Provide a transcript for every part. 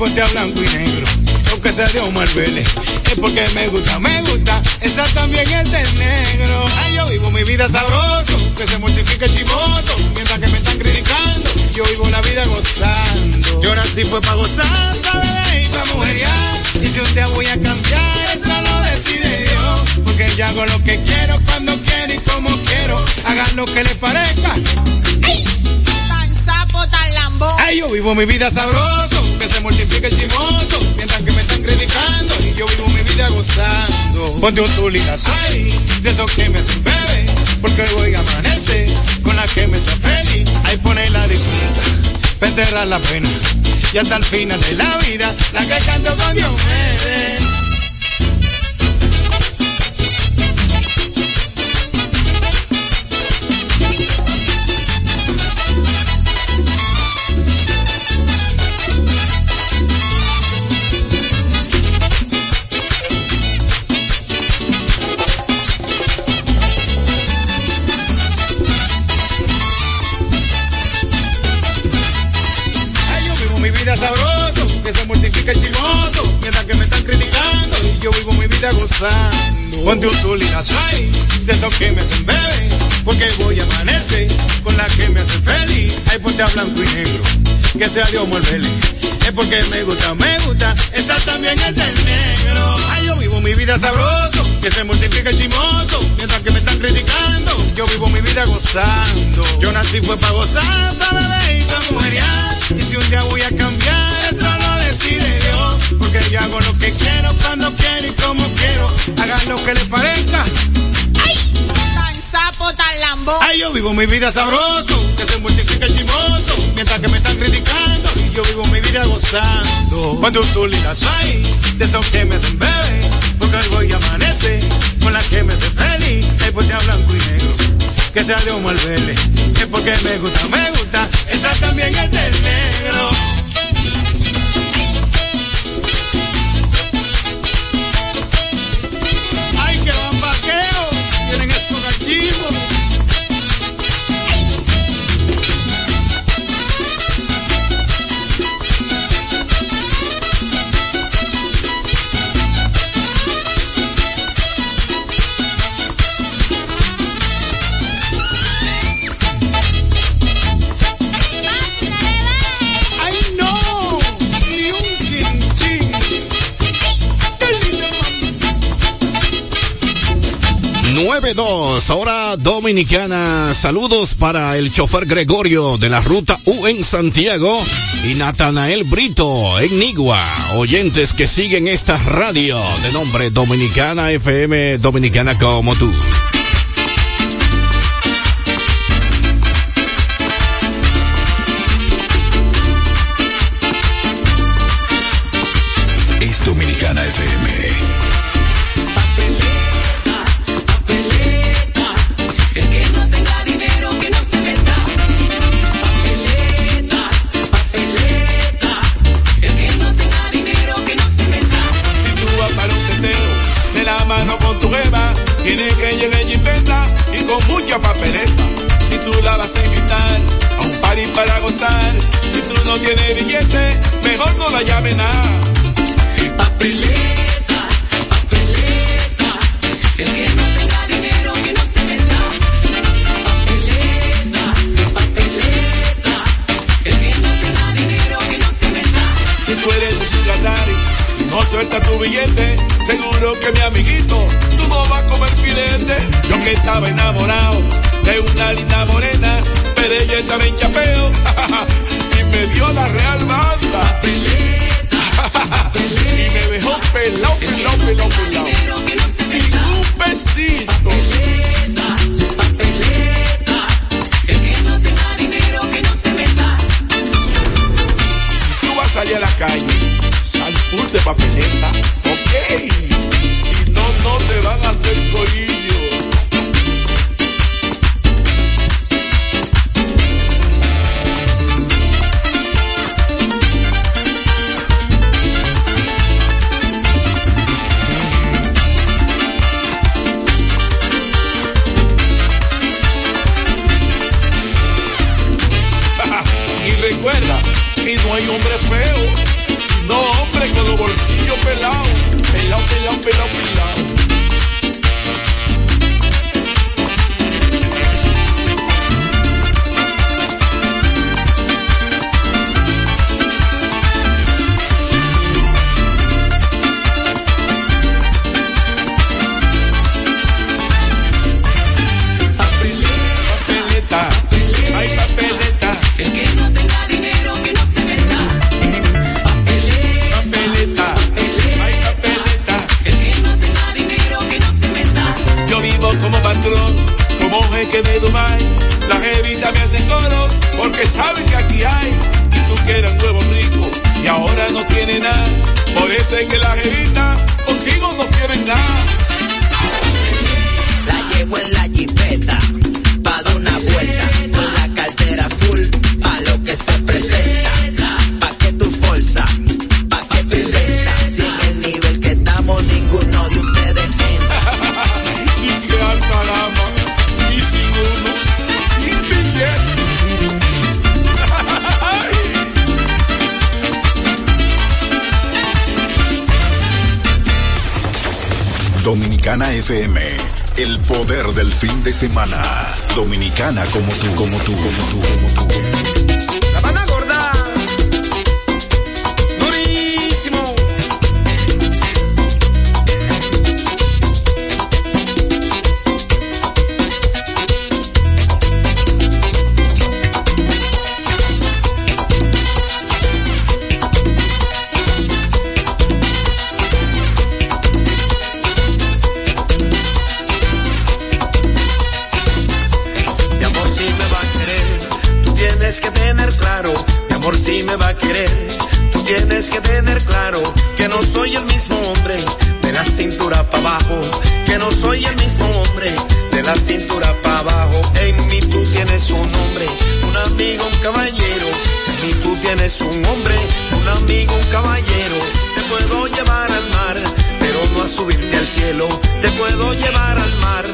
ponte a blanco y negro, aunque sea de Omar Vélez. Es porque me gusta, me gusta, esa también es de negro. Ay, yo vivo mi vida sabroso, que se multiplique el chimoso, mientras que me están criticando, yo vivo la vida gozando. Yo nací fue para gozar, ¿sabes? Y para mujeriar, y si un día voy a cambiar, eso lo decide Dios, porque yo hago lo que quiero, cuando quiero y como quiero, hagan lo que les parezca. ¡Ay! Tan sapo, tan lambón. Ay, yo vivo mi vida sabroso, se multiplique el chimoso, mientras que me están criticando y yo vivo mi vida gozando. Ponte un tuligazo ay, de esos que me hacen bebé, porque hoy amanece con la que me hace feliz. Ahí pone la disfruta, para la pena, y hasta el final de la vida, la que canto con Diomedes. Ay, Ponte un tulinazo ay, de esos que me hacen bebé, porque voy a amanecer con la que me hace feliz. Ay, ponte a blanco y negro, que sea Dios Vélez. Es porque me gusta, me gusta, esa también es del negro. Ay, yo vivo mi vida sabroso, que se multiplique el chimoso, mientras que me están criticando, yo vivo mi vida gozando. Yo nací fue para gozar, para para mujeriar. Y si un día voy a cambiar, Porque yo hago lo que quiero, cuando quiero y como quiero. Hagan lo que les parezca. ¡Ay! Tan sapo, tan lambón. Ay, yo vivo mi vida sabroso, que se multiplique el chimoso, mientras que me están criticando y yo vivo mi vida gozando. Cuando tú ligas ay, de esos que me hacen bebé, porque hoy voy a amanecer con la que me hace feliz, ay, ponte a blanco y negro, que sea de Omar Vélez, es porque me gusta, me gusta, esa también es del negro. 92, hora dominicana. Saludos para el chofer Gregorio de la ruta U en Santiago y Natanael Brito en Nigua. Oyentes que siguen esta radio de nombre Dominicana FM Dominicana como tú. Es Dominicana la llame nada. Papeleta, papeleta. El que no tenga dinero que no se meta. Papeleta, papeleta. El que no tenga dinero que no se meta. Si tú eres un y no suelta tu billete, seguro que mi amiguito, tú no vas a comer filete. Yo que estaba enamorado de una linda morena, pero ella estaba en chapeo me dio la real banda. y me dejó pelado, pelado, pelado, pelado. Sin un pesito. Meta. tú vas a salir a la calle, sal full de papeleta, ok. Si no, no te van a hacer corillo. Que no hay hombre feo No, hombre, con los bolsillos pelados. Pelado, pelado, pelado, pelado. FM, el poder del fin de semana. Dominicana como tú, como tú, como tú, como tú. Va a querer, tú tienes que tener claro que no soy el mismo hombre de la cintura para abajo, que no soy el mismo hombre de la cintura para abajo. En mí tú tienes un hombre, un amigo, un caballero. En mí tú tienes un hombre, un amigo, un caballero. Te puedo llevar al mar, pero no a subirte al cielo. Te puedo llevar al mar,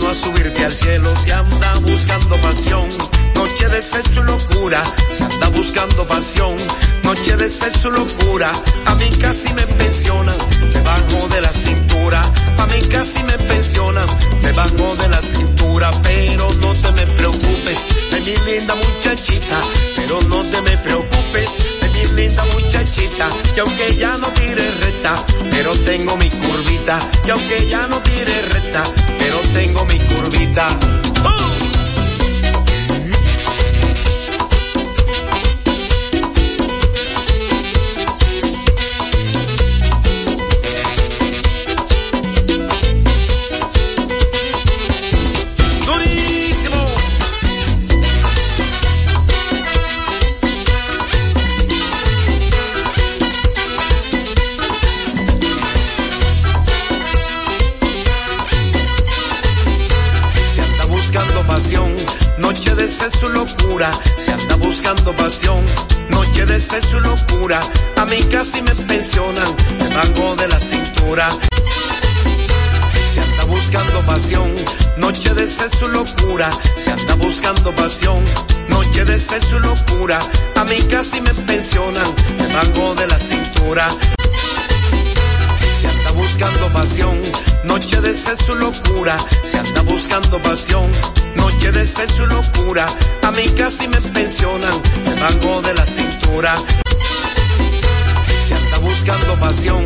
no a subirte al cielo. Se anda buscando pasión, noche de sexo y locura. Se anda buscando pasión, noche de sexo y locura. A mí casi me pensionan debajo de la cintura. A mí casi me pensionan debajo de la cintura. Pero no te me preocupes de mi linda muchachita. Pero no te me preocupes de mi linda muchachita. Que aunque ya no tire recta, pero tengo mi curvita. Y aunque ya no tire recta, pero tengo mi curvita. De y locura. Se anda buscando pasión, noche de y locura. A mí casi me pensionan debajo de la cintura. Se anda buscando pasión, noche de y locura. Se anda buscando pasión, noche de y locura. A mí casi me pensionan debajo de la cintura. Buscando pasión, noche de sexo locura. Se anda buscando pasión, noche de sexo locura. A mí casi me pensionan debajo de la cintura. Se anda buscando pasión,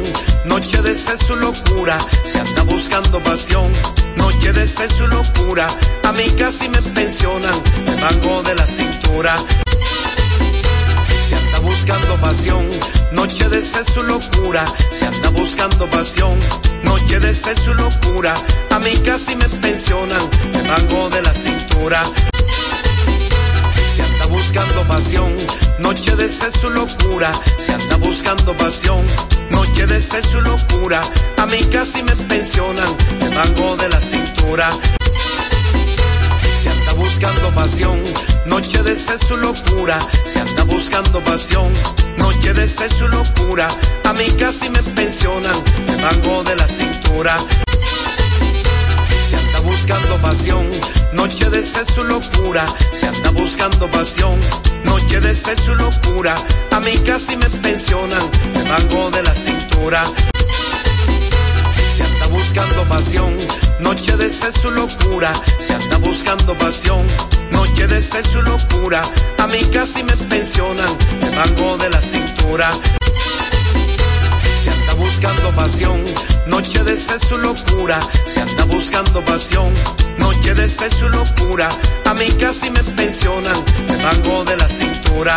noche de sexo locura. Se anda buscando pasión, noche de sexo locura. A mí casi me pensionan debajo de la cintura. Buscando pasión, noche de sexo y locura. Se anda buscando pasión, noche de sexo y locura. A mí casi me pensionan debajo de la cintura. Se anda buscando pasión, noche de sexo y locura. Se anda buscando pasión, noche de sexo y locura. A mí casi me pensionan debajo de la cintura. Se anda buscando pasión, noche de sexo locura. Se anda buscando pasión, noche de sexo locura. A mí casi me pensionan debajo de la cintura. Se anda buscando pasión, noche de sexo locura. Se anda buscando pasión, noche de sexo locura. A mí casi me pensionan, me mango de la cintura. Buscando pasión, noche de sexo y locura. Se anda buscando pasión, noche de sexo y locura. A mí casi me pensionan, me mango de la cintura. Se anda buscando pasión, noche de sexo y locura. Se anda buscando pasión, noche de sexo y locura. A mí casi me pensionan, me mango de la cintura.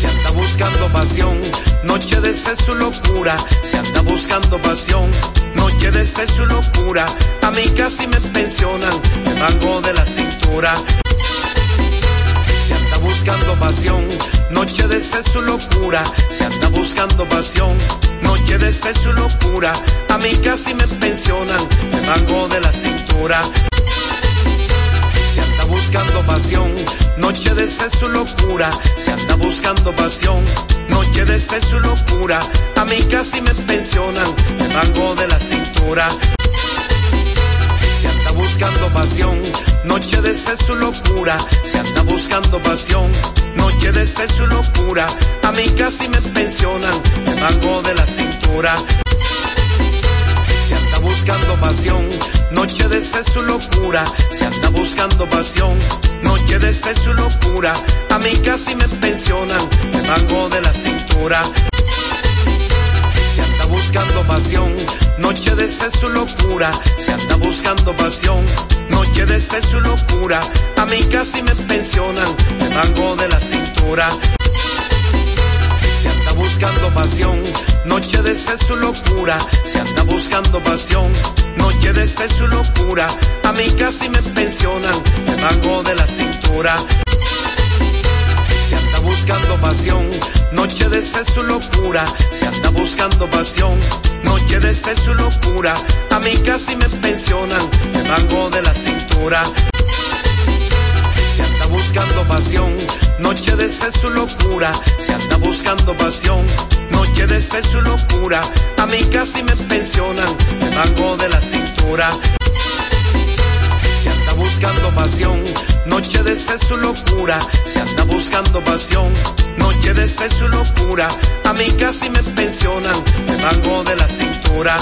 Se anda buscando pasión, noche de sexo y locura. Se anda buscando pasión, noche de sexo y locura. A mí casi me pensionan, me mango de la cintura. Se anda buscando pasión, noche de sexo y locura. Se anda buscando pasión, noche de sexo y locura. A mí casi me pensionan, me mango de la cintura. Buscando pasión, noche de sexo y locura. Se anda buscando pasión, noche de sexo y locura. A mí casi me pensionan, me mango de la cintura. Se anda buscando pasión, noche de sexo y locura. Se anda buscando pasión, noche de sexo y locura. A mí casi me pensionan, me mango de la cintura. Buscando pasión, noche de sexo locura. Se anda buscando pasión, noche de sexo locura. A mí casi me pensionan, me mango de la cintura. Se anda buscando pasión, noche de sexo locura. Se anda buscando pasión, noche de sexo locura. A mí casi me pensionan, me mango de la cintura. Buscando pasión, noche de sexo y locura. Se anda buscando pasión, noche de sexo y locura. A mí casi me pensionan, me mango de la cintura. Se anda buscando pasión, noche de sexo y locura. Se anda buscando pasión, noche de sexo y locura. A mí casi me pensionan, me mango de la cintura. Buscando pasión, noche de sexo locura. Se anda buscando pasión, noche de sexo locura. A mí casi me pensionan, me mango de la cintura. Se anda buscando pasión, noche de sexo locura. Se anda buscando pasión, noche de sexo locura. A mí casi me pensionan, me mango de la cintura.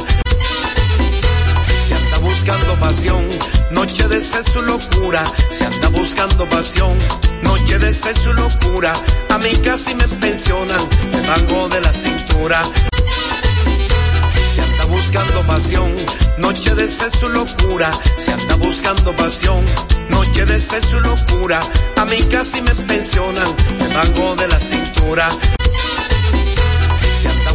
Anda buscando pasión, noche de sexo y locura. Se anda buscando pasión, noche de sexo y locura. A mí casi me pensionan, me mango de la cintura. Se anda buscando pasión, noche de sexo y locura. Se anda buscando pasión, noche de sexo y locura. A mí casi me pensionan, me mango de la cintura.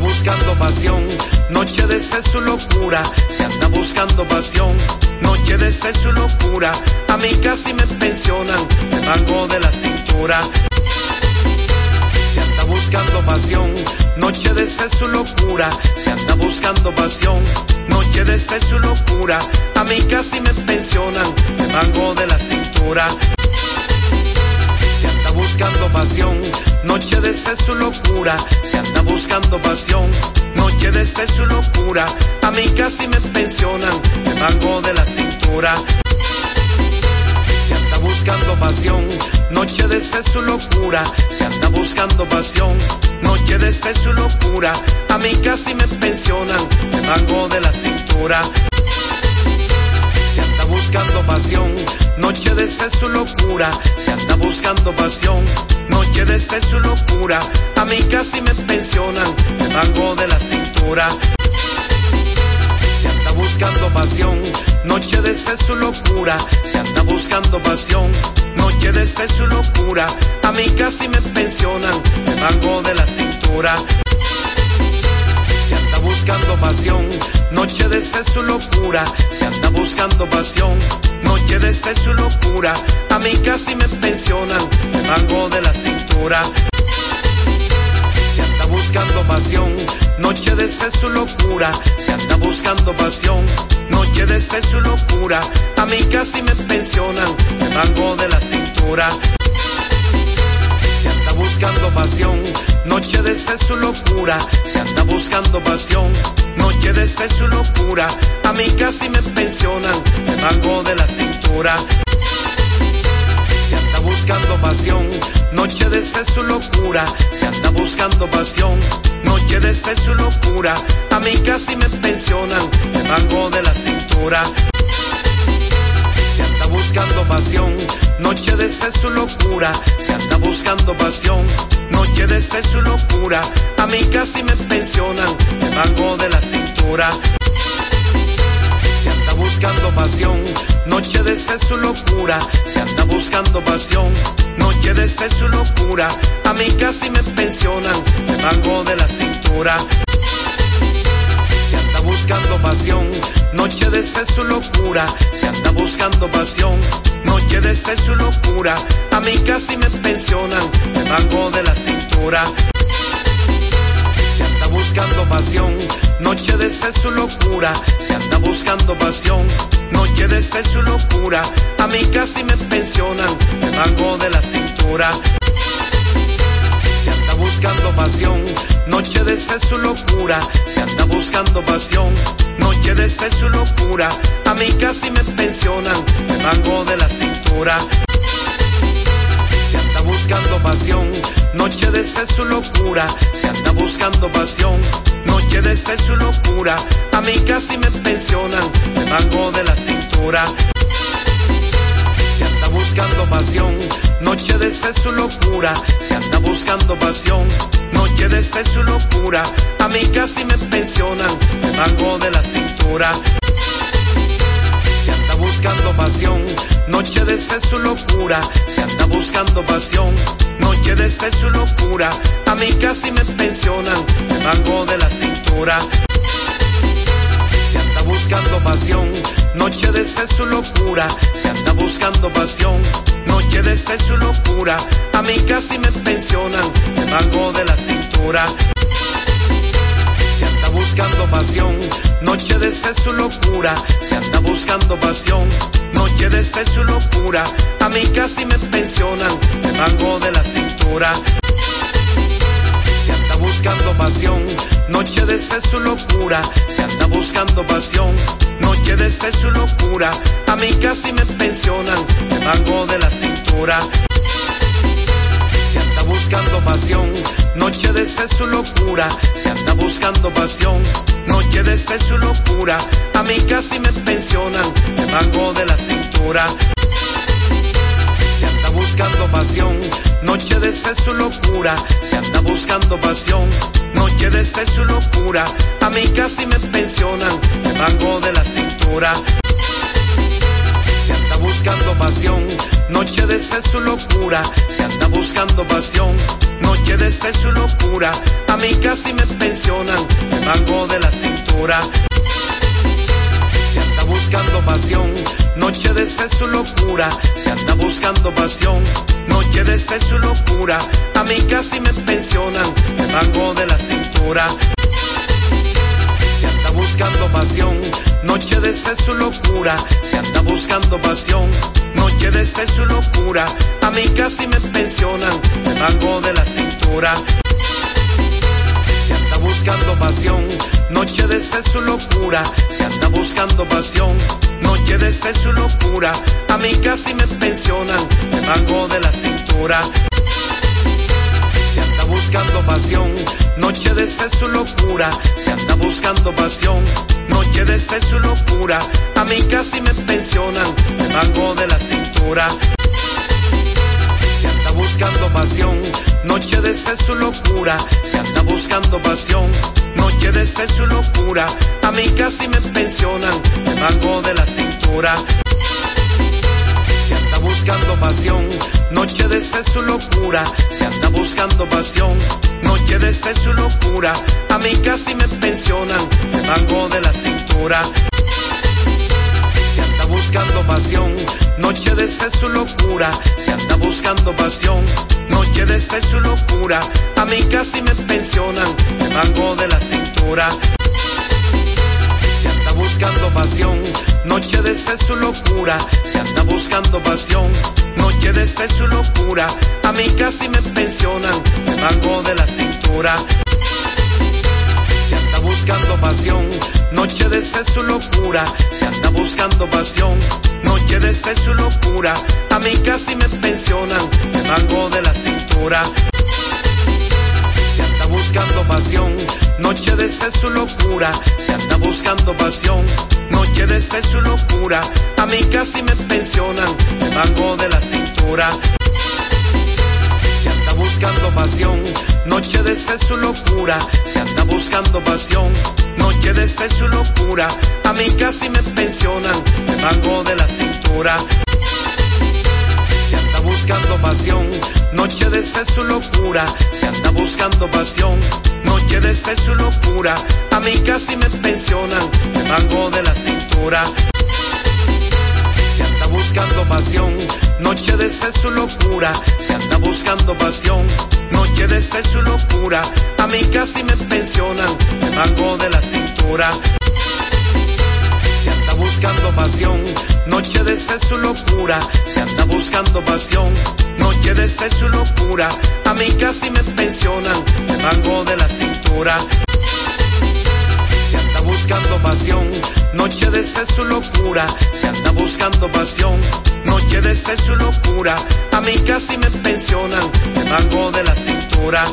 Buscando pasión, noche de sexo locura. Se anda buscando pasión, noche de sexo locura. A mí casi me pensionan, me mango de la cintura. Se anda buscando pasión, noche de sexo locura. Se anda buscando pasión, noche de sexo locura. A mí casi me pensionan, me mango de la cintura. Buscando pasión, noche de sexo y locura. Se anda buscando pasión, noche de sexo y locura. A mí casi me pensionan, me mango de la cintura. Se anda buscando pasión, noche de sexo y locura. Se anda buscando pasión, noche de sexo y locura. A mí casi me pensionan, me mango de la cintura. Buscando pasión, noche de y locura. Se anda buscando pasión, noche de sexo y locura. A mí casi me pensionan, me mango de la cintura. Se anda buscando pasión, noche de sexo y locura. Se anda buscando pasión, noche de sexo y locura. A mí casi me pensionan, me mango de la cintura. Buscando pasión, noche de sexo locura. Se anda buscando pasión, noche de sexo locura. A mí casi me pensionan, me mango de la cintura. Se anda buscando pasión, noche de sexo locura. Se anda buscando pasión, noche de sexo locura. A mí casi me pensionan, me mango de la cintura. Buscando pasión, noche de sexo locura, se anda buscando pasión, noche de sexo locura, a mí casi me pensionan, el mango de la cintura. Se anda buscando pasión, noche de sexo locura, se anda buscando pasión, noche de sexo locura, a mí casi me pensionan, el mango de la cintura se anda buscando pasión, noche de sexo locura, se anda buscando pasión, noche de sexo locura, a mí casi me pensionan, el mango de la cintura. Se anda buscando pasión, noche de sexo locura, se anda buscando pasión, noche de sexo locura, a mí casi me pensionan, el mango de la cintura pasión, noche de sexo locura, se anda buscando pasión, noche de sexo locura, a mí casi me pensionan, el mango de la cintura. Se anda buscando pasión, noche de sexo locura, se anda buscando pasión, noche de sexo locura, a mí casi me pensionan, el mango de la cintura anda buscando pasión, noche de sexo locura, se anda buscando pasión, noche de sexo locura, a mí casi me pensionan, el mango de la cintura. Se anda buscando pasión, noche de sexo locura, se anda buscando pasión, noche de sexo locura, a mí casi me pensionan, el mango de la cintura buscando pasión, noche de sexo locura, se anda buscando pasión, noche de sexo locura, a mí casi me pensionan, el mango de la cintura. Se anda buscando pasión, noche de sexo locura, se anda buscando pasión, noche de sexo locura, a mí casi me pensionan, el mango de la cintura buscando pasión, noche de sexo locura, se anda buscando pasión, noche de sexo locura, a mí casi me pensionan, el mango de la cintura. Se anda buscando pasión, noche de sexo locura, se anda buscando pasión, noche de sexo locura, a mí casi me pensionan, el mango de la cintura buscando pasión, noche de sexo locura, se anda buscando pasión, noche de sexo locura, a mí casi me pensionan, el mango de la cintura. Se anda buscando pasión, noche de sexo locura, se anda buscando pasión, noche de sexo locura, a mí casi me pensionan, el mango de la cintura buscando pasión, noche de sexo locura, se anda buscando pasión, noche de sexo locura, a mí casi me pensionan, el mango de la cintura. Se anda buscando pasión, noche de sexo locura, se anda buscando pasión, noche de sexo locura, a mí casi me pensionan, el mango de la cintura se anda buscando pasión, noche de sexo locura, se anda buscando pasión, noche de sexo locura, a mí casi me pensionan, el mango de la cintura. Se anda buscando pasión, noche de sexo locura, se anda buscando pasión, noche de sexo locura, a mí casi me pensionan, el mango de la cintura buscando pasión, noche de sexo locura, se anda buscando pasión, noche de sexo locura, a mí casi me pensionan, el mango de la cintura. Se anda buscando pasión, noche de sexo locura, se anda buscando pasión, noche de sexo locura, a mí casi me pensionan, el mango de la cintura buscando pasión, noche de sexo locura, se anda buscando pasión, noche de sexo locura, a mí casi me pensionan, el mango de la cintura. Se anda buscando pasión, noche de sexo locura, se anda buscando pasión, noche de sexo locura, a mí casi me pensionan, el mango de la cintura buscando pasión, noche de sexo locura, se anda buscando pasión, noche de sexo locura, a mí casi me pensionan, el mango de la cintura. Se anda buscando pasión, noche de sexo y locura, se anda buscando pasión, noche de sexo y locura, a mí casi me pensionan, mango de la cintura. Buscando pasión, noche de sexo locura, se anda buscando pasión, noche de sexo locura, a mí casi me pensionan, mango de la cintura. Se anda buscando pasión, noche de sexo locura, se anda buscando pasión, noche de sexo locura, a mí casi me pensionan, mango de la cintura. Buscando pasión, noche de sexo y locura, se anda buscando pasión, noche de sexo y locura, a mí casi me pensionan, mango de la cintura. Se anda buscando pasión, noche de sexo y locura, se anda buscando pasión, noche de sexo y locura, a mí casi me pensionan, mango de la cintura. Buscando pasión, noche de sexo y locura, se anda buscando pasión, noche de sexo y locura, a mí casi me pensionan, mango de la cintura. Se anda buscando pasión, noche de sexo y locura, se anda buscando pasión, noche de sexo y locura, a mí casi me pensionan, mango de la cintura. Buscando pasión, noche de sexo y locura, se anda buscando pasión, noche de sexo y locura, a mí casi me pensionan, mango de la cintura.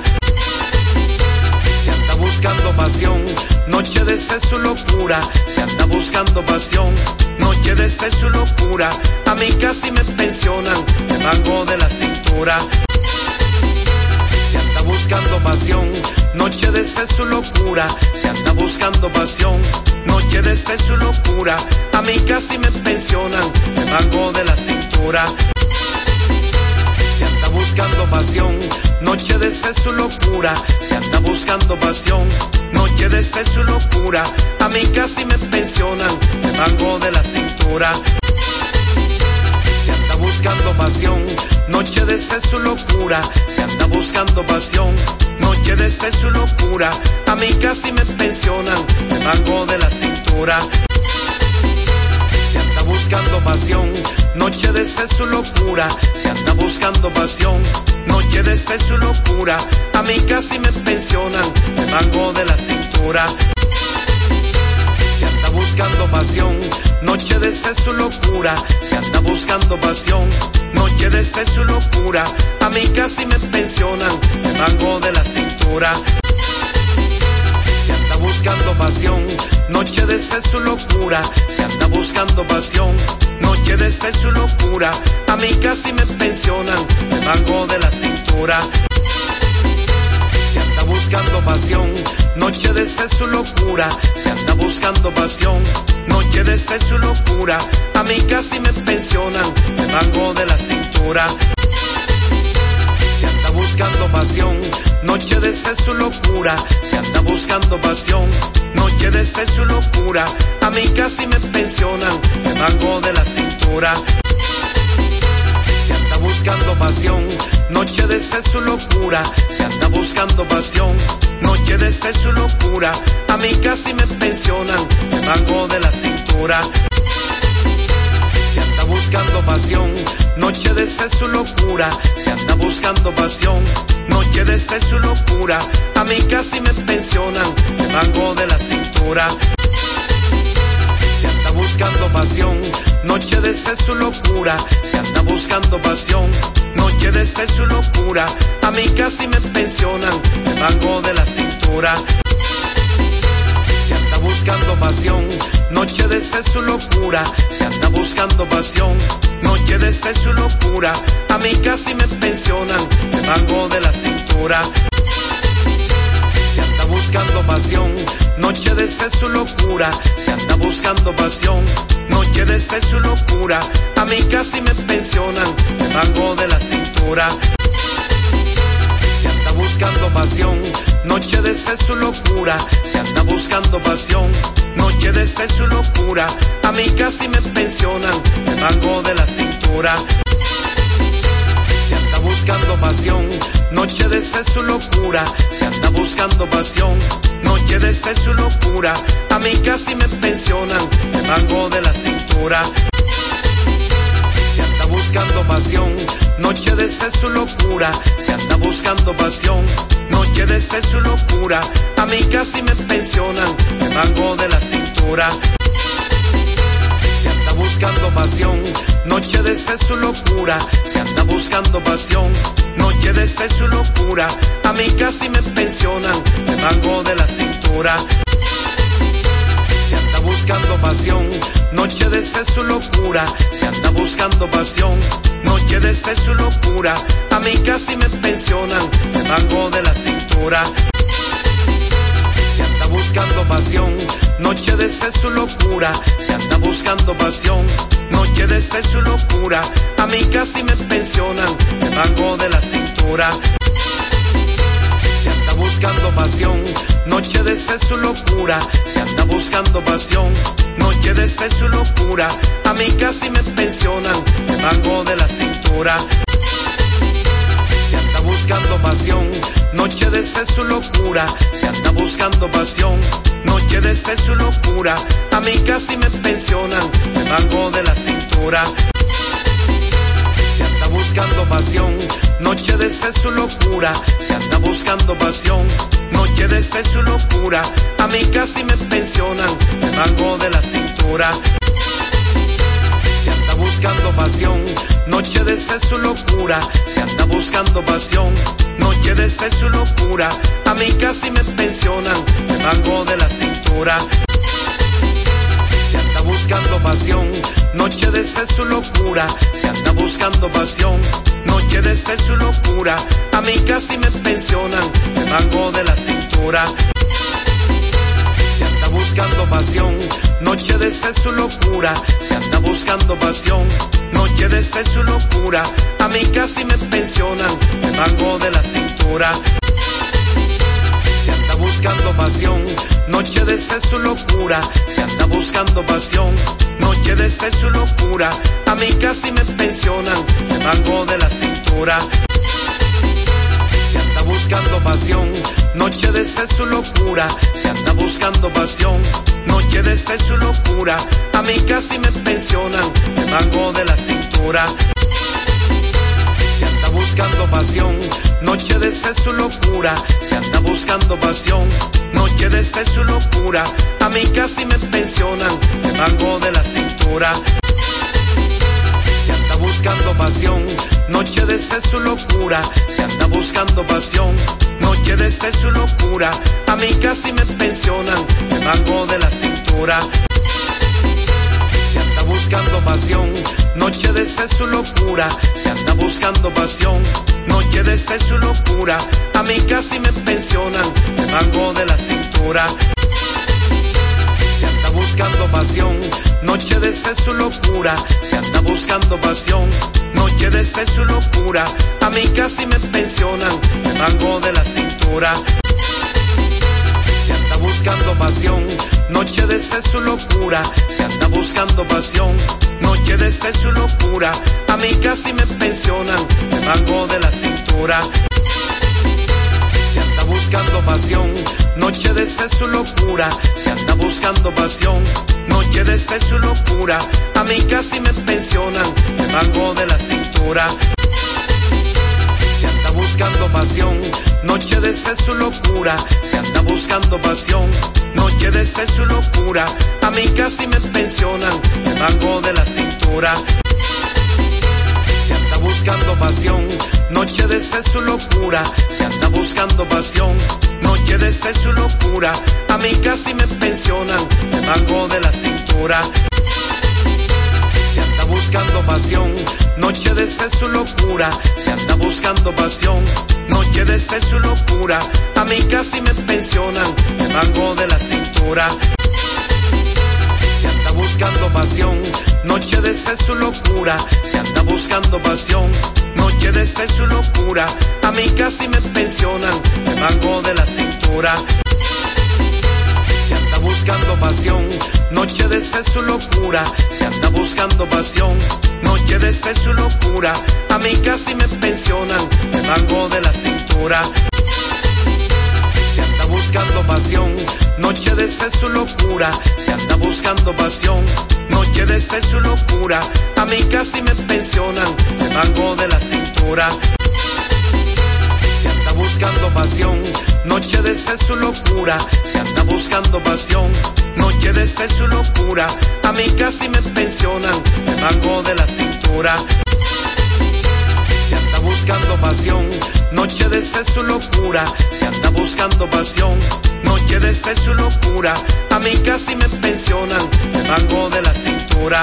Se anda buscando pasión, noche de sexo y locura, se anda buscando pasión, noche de sexo y locura, a mí casi me pensionan, mango de la cintura. Anda buscando pasión, noche de sexo y locura, se anda buscando pasión, noche de sexo y locura, a mí casi me pensionan, mango de la cintura. Se anda buscando pasión, noche de sexo y locura, se anda buscando pasión, noche de sexo y locura, a mí casi me pensionan, mango de la cintura. Buscando pasión, noche de sexo locura, se anda buscando pasión, noche de sexo locura, a mí casi me pensionan, mango de la cintura. Se anda buscando pasión, noche de sexo locura, se anda buscando pasión, noche de sexo locura, a mí casi me pensionan, mango de la cintura. Se anda buscando pasión, noche sexo y locura, se anda buscando pasión, noche de sexo y locura, a mí casi me pensionan, mango de la cintura. Se anda buscando pasión, de sexo y locura, se anda buscando pasión, de sexo y locura, a mí casi me pensionan, mango de la cintura. Buscando pasión, noche de sexo y locura, se anda buscando pasión, noche de sexo y locura, a mí casi me pensionan, mango de la cintura. Se anda buscando pasión, noche de sexo y locura, se anda buscando pasión, noche de sexo y locura, a mí casi me pensionan, mango de la cintura. Buscando pasión, noche de sexo locura, se anda buscando pasión, noche de sexo locura, a mí casi me pensionan, mango de la cintura. Se anda buscando pasión, noche de sexo locura, se anda buscando pasión, noche de sexo locura, a mí casi me pensionan, mango de la cintura. Buscando pasión, noche de sexo y locura, se anda buscando pasión, noche de sexo y locura, a mí casi me pensionan, mango de la cintura. Se anda buscando pasión, noche de sexo y locura, se anda buscando pasión, noche de sexo y locura, a mí casi me pensionan, mango de la cintura. Buscando pasión, noche de sexo y locura, se anda buscando pasión, noche de sexo y locura, a mí casi me pensionan, mango de la cintura. Se anda buscando pasión, noche de sexo y locura, se anda buscando pasión, noche de sexo y locura, a mí casi me pensionan, mango de la cintura. Buscando pasión, noche de sexo y locura, se anda buscando pasión, noche de sexo y locura, a mí casi me pensionan, el mango de la cintura. Se anda buscando pasión, noche de sexo y locura, se anda buscando pasión, noche de sexo y locura, a mí casi me pensionan, el mango de la cintura buscando pasión, noche de sexo locura, se anda buscando pasión, noche de sexo locura, a mí casi me pensionan, el mango de la cintura. Se anda buscando pasión, noche de sexo locura, se anda buscando pasión, noche de sexo locura, a mí casi me pensionan, el mango de la cintura. Se anda buscando pasión, noche de sexo locura, se anda buscando pasión, noche de sexo locura, a mí casi me pensionan, el mango de la cintura. Se anda buscando pasión, noche de sexo locura, se anda buscando pasión, noche de sexo locura, a mí casi me pensionan, el mango de la cintura se anda buscando pasión, noche de sexo y locura, se anda buscando pasión, noche de sexo y locura, a mí casi me pensionan, el mango de la cintura. Se anda buscando pasión, noche de sexo y locura, se anda buscando pasión, noche de sexo y locura, a mí casi me pensionan, el mango de la cintura buscando pasión, noche de sexo y locura, se anda buscando pasión, noche de sexo y locura, a mí casi me pensionan, el mango de la cintura. Se anda buscando pasión, noche de sexo y locura, se anda buscando pasión, noche de sexo y locura, a mí casi me pensionan, el mango de la cintura buscando pasión, noche de sexo locura, se anda buscando pasión, noche de sexo locura, a mí casi me pensionan, el mango de la cintura. Se anda buscando pasión, noche de sexo locura, se anda buscando pasión, noche de sexo locura, a mí casi me pensionan, el mango de la cintura buscando pasión, noche de sexo y locura, se anda buscando pasión, noche de sexo y locura, a mí casi me pensionan, el mango de la cintura. Se anda buscando pasión, noche de sexo y locura, se anda buscando pasión, noche de sexo y locura, a mí casi me pensionan, el mango de la cintura buscando pasión, noche de sexo locura, se anda buscando pasión, noche de sexo locura, a mí casi me pensionan, el mango de la cintura. Se anda buscando pasión, noche de sexo locura, se anda buscando pasión, noche de sexo locura, a mí casi me pensionan, el mango de la cintura anda buscando pasión, noche de sexo y locura, se anda buscando pasión, noche de sexo y locura, a mí casi me pensionan, el mango de la cintura. Se anda buscando pasión, noche de sexo y locura, se anda buscando pasión, noche de sexo y locura, a mí casi me pensionan, el mango de la cintura buscando pasión, noche de sexo y locura, se anda buscando pasión, noche de sexo y locura, a mí casi me pensionan, el mango de la cintura. Se anda buscando pasión, noche de sexo y locura, se anda buscando pasión, noche de sexo y locura, a mí casi me pensionan, el mango de la cintura buscando pasión, noche de sexo y locura, se anda buscando pasión, noche de sexo y locura, a mí casi me pensionan, el mango de la cintura. Se anda buscando pasión, noche de sexo y locura, se anda buscando pasión, noche de sexo y locura, a mí casi me pensionan, el mango de la cintura anda buscando pasión, noche de sexo y locura, se anda buscando pasión, noche de sexo y locura, a mí casi me pensionan, el mango de la cintura. Se anda buscando pasión, noche de sexo locura, se anda buscando pasión, noche de sexo locura, a mí casi me pensionan, me mango de la cintura. Buscando pasión, noche de sexo locura, se anda buscando pasión, noche de sexo locura, a mí casi me pensionan, me mango de la cintura. Se anda buscando pasión, noche de sexo locura, se anda buscando pasión, noche de sexo locura, a mí casi me pensionan, me mango de la cintura. Buscando pasión, noche de sexo locura, se anda buscando pasión, noche de sexo locura, a mí casi me pensionan, me mango de la cintura.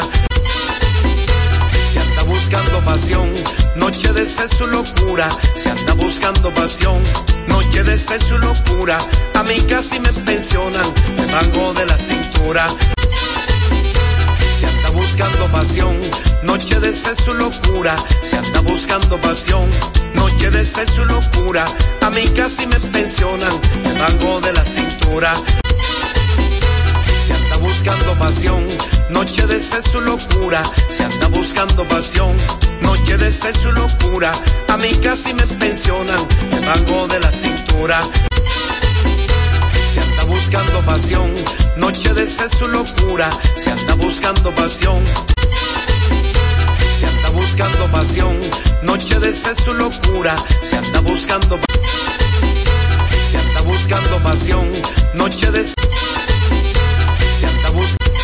Se anda buscando pasión, noche de sexo locura, se anda buscando pasión, noche de sexo locura, a mí casi me pensionan, me mango de la cintura. Anda buscando pasión, noche de sexo locura, se anda buscando pasión, noche de sexo locura, a mí casi me pensionan, me mango de la cintura. Se anda buscando pasión, noche de sexo locura, se anda buscando pasión, noche de sexo locura, a mí casi me pensionan, me mango de la cintura buscando pasión. Noche de sexo locura, se anda buscando pasión. Se anda buscando pasión. Noche de sexo locura, se anda buscando Se anda buscando pasión. Noche de se anda buscando